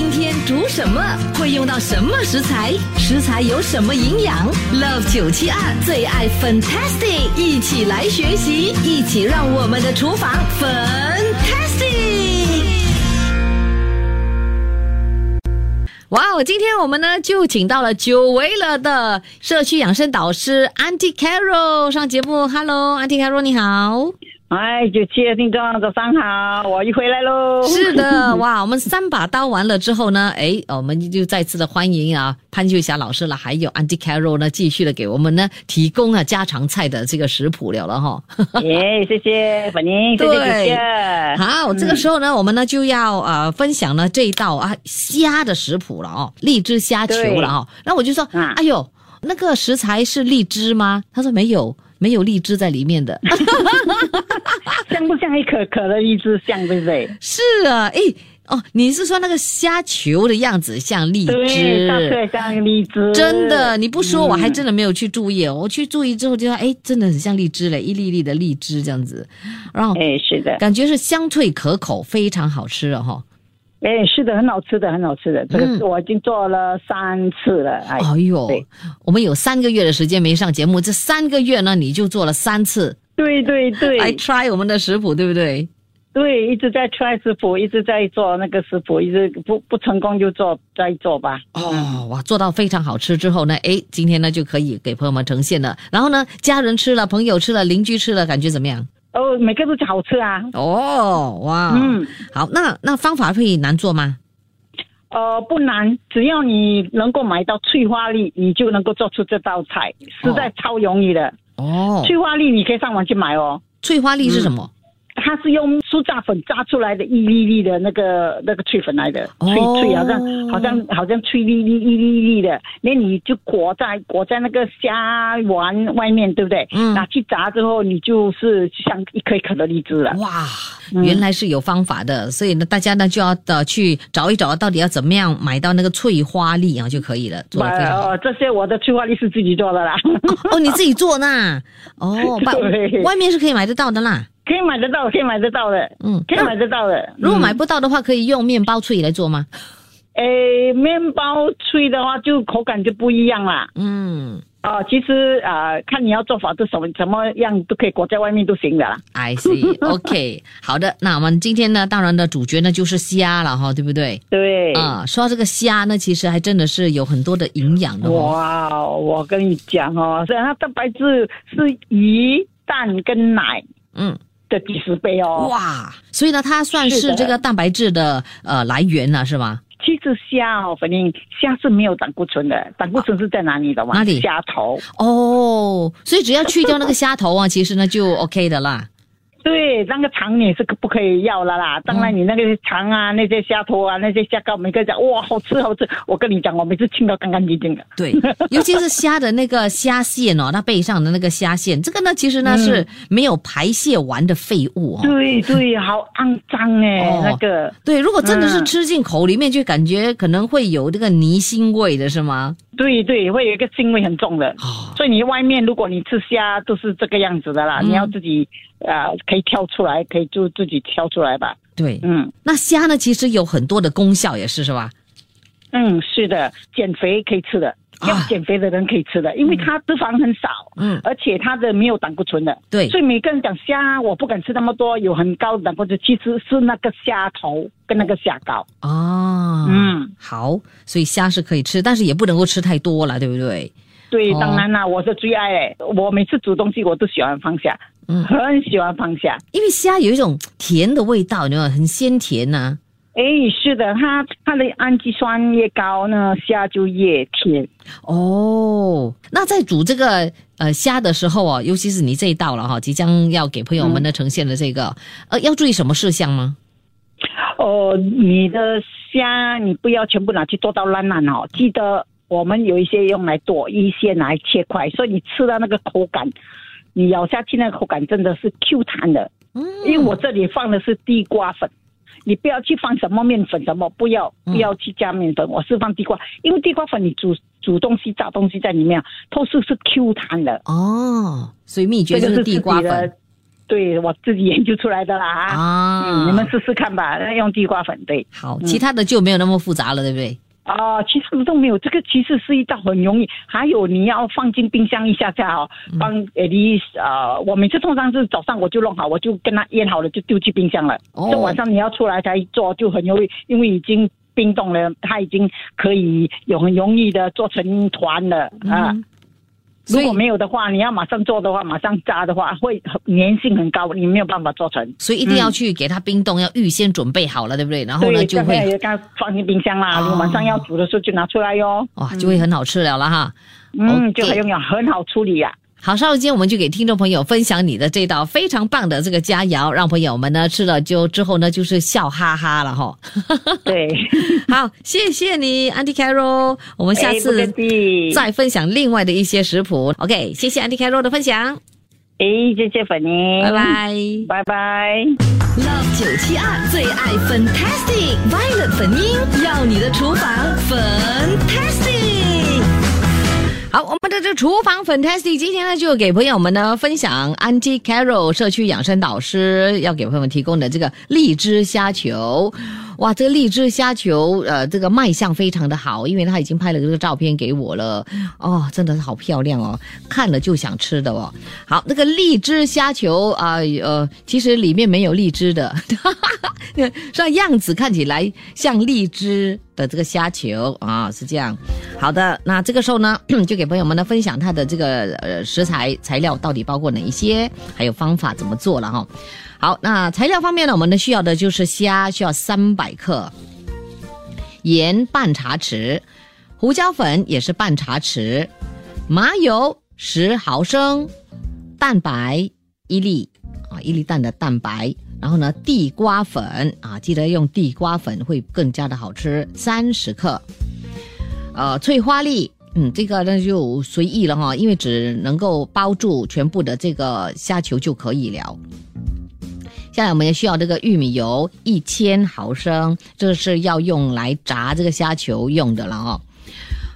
今天煮什么？会用到什么食材？食材有什么营养？Love 九七二最爱 Fantastic，一起来学习，一起让我们的厨房 Fantastic。哇哦！今天我们呢就请到了久违了的社区养生导师 Auntie Carol 上节目。Hello，Auntie Carol，你好。哎，九七的听众早上好，我又回来喽。是的，哇，我们三把刀完了之后呢，哎，我们就再次的欢迎啊潘秀霞老师了，还有 Auntie Carol 呢，继续的给我们呢提供啊家常菜的这个食谱了了哈。耶，谢谢粉英，谢谢谢谢。好，这个时候呢，我们呢就要呃分享呢这一道啊虾的食谱了哦，荔枝虾球了哦。那我就说，哎呦，那个食材是荔枝吗？他说没有。没有荔枝在里面的，像不像一颗颗的荔枝？像对不对？是啊，哎哦，你是说那个虾球的样子像荔枝？对，像荔枝。真的，你不说我还真的没有去注意。我去注意之后就说，哎，真的很像荔枝嘞，一粒粒的荔枝这样子。然后，哎，是的，感觉是香脆可口，非常好吃了哈。哎，是的，很好吃的，很好吃的。这个我已经做了三次了。哎呦，我们有三个月的时间没上节目，这三个月呢，你就做了三次。对对对，来 try 我们的食谱，对不对？对，一直在 try 食谱，一直在做那个食谱，一直不不成功就做再做吧。哦，哇，做到非常好吃之后呢，哎，今天呢就可以给朋友们呈现了。然后呢，家人吃了，朋友吃了，邻居吃了，感觉怎么样？哦，每个都是好吃啊！哦，哇，嗯，好，那那方法会难做吗？呃，不难，只要你能够买到翠花粒，你就能够做出这道菜，实在超容易的。哦，翠花粒你可以上网去买哦。翠花粒是什么？它是用苏榨粉榨出来的一粒粒的那个那个脆粉来的，脆脆好像好像好像脆粒粒一粒粒的，那你就裹在裹在那个虾丸外面，对不对？嗯。拿去炸之后，你就是像一颗一颗的荔枝了。哇，原来是有方法的，所以呢，大家呢就要的去找一找，到底要怎么样买到那个脆花粒啊就可以了。买哦，这些我的脆花粒是自己做的啦。哦，你自己做呢？哦，外面是可以买得到的啦。可以买得到，可以买得到的，嗯，可以买得到的。如果买不到的话，可以用面包脆来做吗？诶，面包脆的话，就口感就不一样啦。嗯，哦，其实啊，看你要做法，都什么怎么样都可以裹在外面都行的啦。I see，OK，好的。那我们今天呢，当然的主角呢就是虾了哈，对不对？对。啊，说到这个虾呢，其实还真的是有很多的营养的。哇，我跟你讲哦，虽然它蛋白质是鱼、蛋跟奶。嗯。的几十倍哦！哇，所以呢，它算是这个蛋白质的呃来源了，是吗？其实虾哦，反正虾是没有胆固醇的，胆固醇是在哪里的嘛？哪里？虾头哦，所以只要去掉那个虾头啊，其实呢就 OK 的啦。对，那个肠你是不可以要了啦。当然，你那个肠啊，那些虾头啊，那些虾膏，每个讲哇，好吃好吃。我跟你讲，我每次清到干干净净的。对，尤其是虾的那个虾线哦，它背上的那个虾线，这个呢，其实呢是没有排泄完的废物哦。对对，好肮脏哎，那个。对，如果真的是吃进口里面，就感觉可能会有这个泥腥味的是吗？对对，会有一个腥味很重的。所以你外面如果你吃虾都是这个样子的啦，你要自己。啊，可以挑出来，可以就自己挑出来吧。对，嗯，那虾呢，其实有很多的功效，也是是吧？嗯，是的，减肥可以吃的，要减肥的人可以吃的，因为它脂肪很少，嗯，而且它的没有胆固醇的。对，所以每个人讲虾，我不敢吃那么多，有很高的胆固醇，其实是那个虾头跟那个虾膏。哦，嗯，好，所以虾是可以吃，但是也不能够吃太多了，对不对？对，当然啦，我是最爱，我每次煮东西我都喜欢放虾。很喜欢放虾，因为虾有一种甜的味道，你知道很鲜甜呐。哎，是的，它它的氨基酸越高呢，虾就越甜。哦，那在煮这个呃虾的时候啊，尤其是你这一道了哈，即将要给朋友们的呈现的这个，呃，要注意什么事项吗？哦，你的虾你不要全部拿去剁到烂烂哦，记得我们有一些用来剁，一些拿来切块，所以你吃到那个口感。你咬下去那个口感真的是 Q 弹的，嗯，因为我这里放的是地瓜粉，你不要去放什么面粉什么，不要不要去加面粉，我是放地瓜，因为地瓜粉你煮煮东西炸东西在里面，都是是 Q 弹的哦，所以秘诀就是地瓜粉。对我自己研究出来的啦啊，嗯，你们试试看吧，用地瓜粉对。好，其他的就没有那么复杂了，对不对？哦，其实都没有，这个其实是一道很容易。还有你要放进冰箱一下下哦，帮诶你呃，我每次通常是早上我就弄好，我就跟他腌好了就丢去冰箱了。哦。这晚上你要出来才做就很容易，因为已经冰冻了，它已经可以有很容易的做成团了啊。如果没有的话，你要马上做的话，马上炸的话，会粘性很高，你没有办法做成。所以一定要去给它冰冻，要预先准备好了，对不对？然后呢，就会刚放进冰箱啦。你晚上要煮的时候就拿出来哟。哇，就会很好吃了了哈。嗯，就很用很好处理呀。好，稍后间我们就给听众朋友分享你的这道非常棒的这个佳肴，让朋友们呢吃了就之后呢就是笑哈哈了哈。对，好，谢谢你，Andy Carol，我们下次再分享另外的一些食谱。OK，谢谢 Andy Carol 的分享。哎，谢谢粉妮，拜拜，拜拜。Love 九七二最爱 Fantastic Violet 粉音，要你的厨房 Fantastic。好，我们的这厨房 fantastic，今天呢就给朋友们呢分享 a n t i Carol 社区养生导师要给朋友们提供的这个荔枝虾球。哇，这个荔枝虾球，呃，这个卖相非常的好，因为他已经拍了这个照片给我了。哦，真的是好漂亮哦，看了就想吃的哦。好，那个荔枝虾球啊，呃，其实里面没有荔枝的，像样子看起来像荔枝的这个虾球啊，是这样。好的，那这个时候呢，就给朋友们呢分享它的这个呃食材材料到底包括哪一些，还有方法怎么做了哈。好，那材料方面呢，我们呢需要的就是虾，需要三百克，盐半茶匙，胡椒粉也是半茶匙，麻油十毫升，蛋白一粒。啊，一粒蛋的蛋白，然后呢，地瓜粉。啊，记得用地瓜粉会更加的好吃，三十克，呃，翠花粒，嗯，这个那就随意了哈，因为只能够包住全部的这个虾球就可以了。现在我们也需要这个玉米油一千毫升，这是要用来炸这个虾球用的了哦。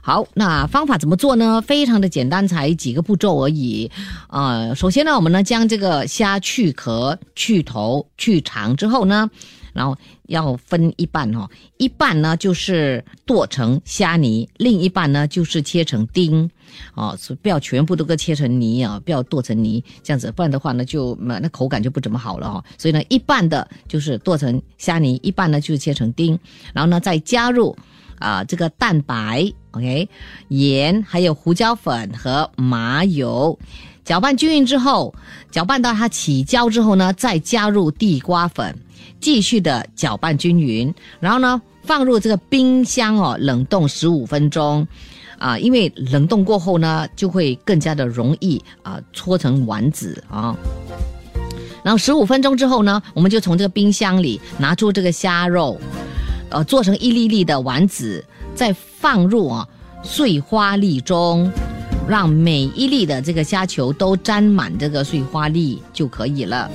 好，那方法怎么做呢？非常的简单，才几个步骤而已。啊，首先呢，我们呢将这个虾去壳、去头、去肠之后呢。然后要分一半哈，一半呢就是剁成虾泥，另一半呢就是切成丁，哦，不要全部都给切成泥啊，不要剁成泥，这样子，不然的话呢就那那口感就不怎么好了哈。所以呢，一半的就是剁成虾泥，一半呢就是切成丁，然后呢再加入啊这个蛋白，OK，盐，还有胡椒粉和麻油，搅拌均匀之后，搅拌到它起胶之后呢，再加入地瓜粉。继续的搅拌均匀，然后呢，放入这个冰箱哦，冷冻十五分钟，啊，因为冷冻过后呢，就会更加的容易啊搓成丸子啊。然后十五分钟之后呢，我们就从这个冰箱里拿出这个虾肉，呃，做成一粒粒的丸子，再放入啊碎花粒中，让每一粒的这个虾球都沾满这个碎花粒就可以了。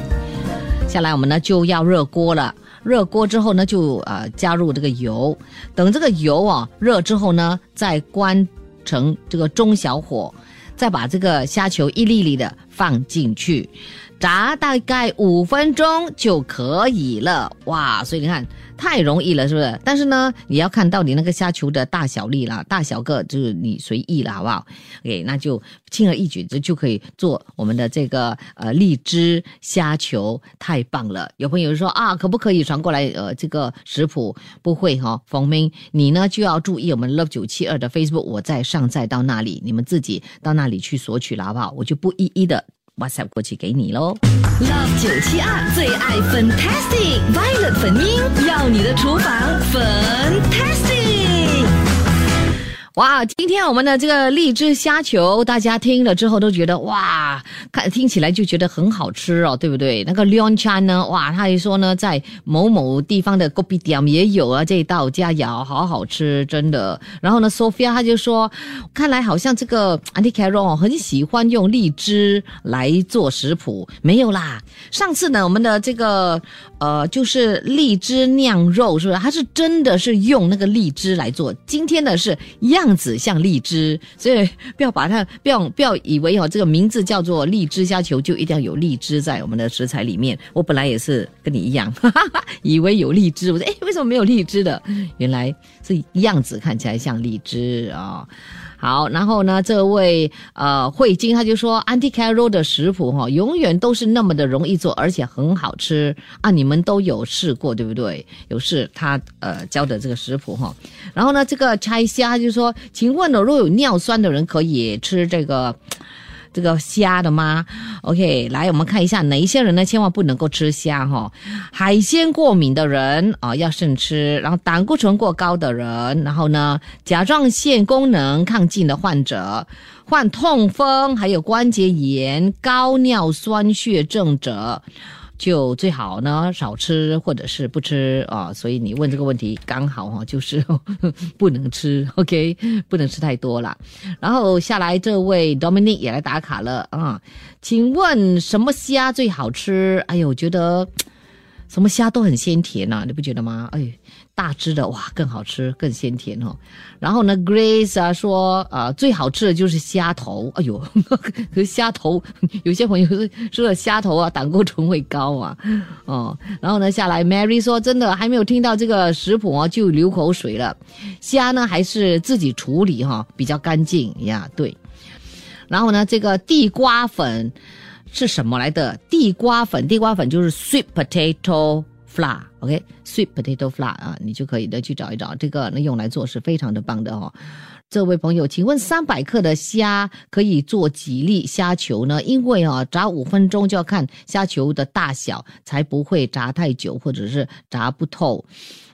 下来我们呢就要热锅了，热锅之后呢就呃加入这个油，等这个油啊热之后呢再关成这个中小火，再把这个虾球一粒粒的放进去，炸大概五分钟就可以了。哇，所以你看。太容易了，是不是？但是呢，你要看到你那个虾球的大小粒啦，大小个就是你随意了，好不好？OK，那就轻而易举，这就可以做我们的这个呃荔枝虾球，太棒了！有朋友说啊，可不可以传过来？呃，这个食谱不会哈，冯明，你呢就要注意我们 Love 九七二的 Facebook，我再上载到那里，你们自己到那里去索取了，好不好？我就不一一的。WhatsApp 过去给你喽。Love 九七二最爱 Fantastic Violet 粉音，要你的厨房 Fantastic。哇，今天我们的这个荔枝虾球，大家听了之后都觉得哇，看听起来就觉得很好吃哦，对不对？那个 Leon Chan 呢，哇，他还说呢，在某某地方的 g o b i d i a m 也有啊，这一道佳肴好好吃，真的。然后呢，Sophia 他就说，看来好像这个 anti caron 很喜欢用荔枝来做食谱，没有啦。上次呢，我们的这个呃，就是荔枝酿肉，是不是？它是真的是用那个荔枝来做。今天的是样。子像荔枝，所以不要把它不要不要以为哦，这个名字叫做荔枝虾球就一定要有荔枝在我们的食材里面。我本来也是跟你一样，哈哈以为有荔枝，我说哎，为什么没有荔枝的？原来是样子看起来像荔枝啊。好，然后呢，这位呃慧晶他就说，Anti Caro 的食谱哈，永远都是那么的容易做，而且很好吃啊！你们都有试过对不对？有试他呃教的这个食谱哈。然后呢，这个拆虾就说，请问呢，若有尿酸的人可以吃这个？这个虾的吗？OK，来我们看一下哪一些人呢？千万不能够吃虾哈，海鲜过敏的人啊要慎吃，然后胆固醇过高的人，然后呢甲状腺功能亢进的患者，患痛风还有关节炎、高尿酸血症者。就最好呢少吃或者是不吃啊，所以你问这个问题刚好哈，就是 不能吃，OK，不能吃太多了。然后下来这位 Dominic 也来打卡了啊，请问什么虾最好吃？哎呦，我觉得什么虾都很鲜甜呐，你不觉得吗？哎。大只的哇，更好吃，更鲜甜哦。然后呢，Grace 啊说，呃，最好吃的就是虾头。哎呦，可是虾头有些朋友说说了虾头啊，胆固醇会高啊。哦，然后呢，下来 Mary 说，真的还没有听到这个食谱啊，就流口水了。虾呢，还是自己处理哈，比较干净呀。对。然后呢，这个地瓜粉是什么来的？地瓜粉，地瓜粉就是 sweet potato。啦，OK，sweet potato flour 啊，你就可以的去找一找这个，那用来做是非常的棒的哦。这位朋友，请问三百克的虾可以做几粒虾球呢？因为啊，炸五分钟就要看虾球的大小，才不会炸太久或者是炸不透。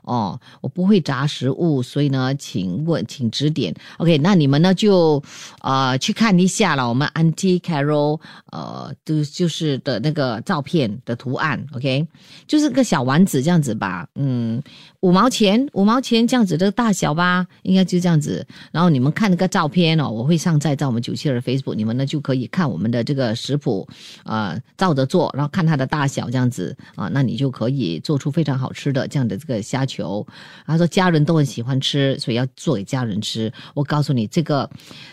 哦，我不会炸食物，所以呢，请问，请指点。OK，那你们呢就，呃，去看一下了。我们 Auntie Carol，呃，就就是的那个照片的图案，OK，就是个小丸子这样子吧，嗯。五毛钱，五毛钱这样子的大小吧，应该就这样子。然后你们看那个照片哦，我会上载在我们九七二 Facebook，你们呢就可以看我们的这个食谱，啊，照着做，然后看它的大小这样子啊，那你就可以做出非常好吃的这样的这个虾球。他说家人都很喜欢吃，所以要做给家人吃。我告诉你，这个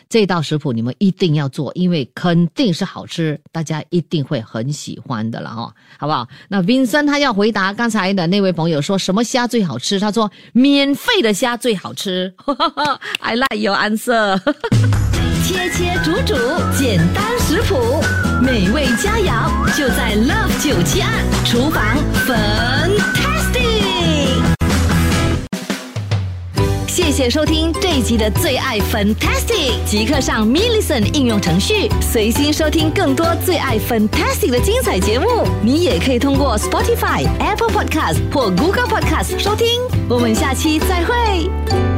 这道食谱你们一定要做，因为肯定是好吃，大家一定会很喜欢的了哈，好不好？那 Vincent 他要回答刚才的那位朋友说什么虾最好。吃，他说免费的虾最好吃。I like your answer。切切煮煮，简单食谱，美味佳肴就在 Love 九七二厨房粉。收听这一集的最爱 Fantastic，即刻上 m i l l i c e n 应用程序，随心收听更多最爱 Fantastic 的精彩节目。你也可以通过 Spotify、Apple Podcast 或 Google Podcast 收听。我们下期再会。